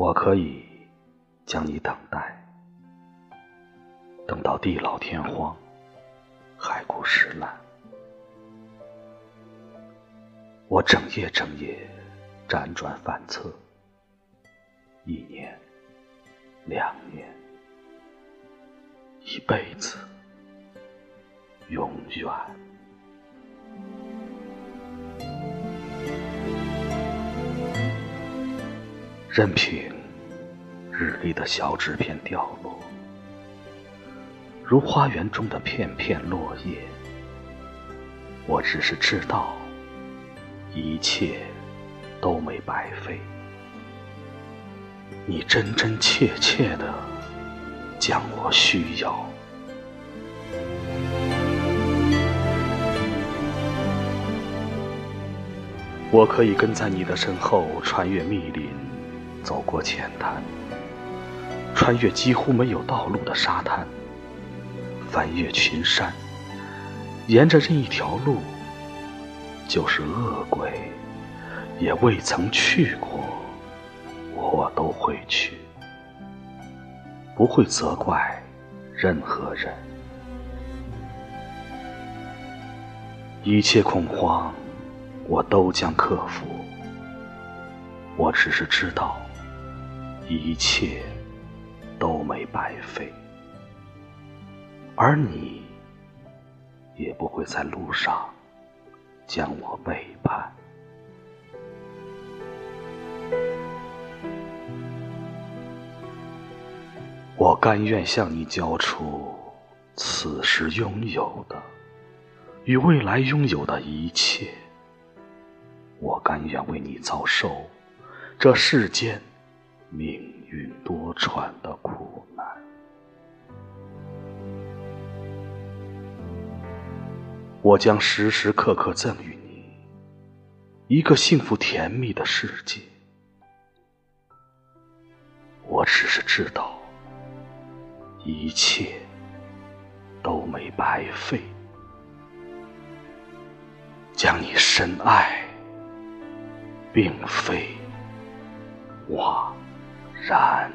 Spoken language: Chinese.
我可以将你等待，等到地老天荒，海枯石烂。我整夜整夜辗转反侧，一年、两年、一辈子、永远。任凭日历的小纸片掉落，如花园中的片片落叶。我只是知道，一切都没白费。你真真切切的将我需要。我可以跟在你的身后，穿越密林。走过浅滩，穿越几乎没有道路的沙滩，翻越群山，沿着任一条路，就是恶鬼也未曾去过，我都会去，不会责怪任何人。一切恐慌，我都将克服。我只是知道。一切都没白费，而你也不会在路上将我背叛。我甘愿向你交出此时拥有的与未来拥有的一切，我甘愿为你遭受这世间。命运多舛的我将时时刻刻赠予你一个幸福甜蜜的世界。我只是知道，一切都没白费，将你深爱，并非枉。然。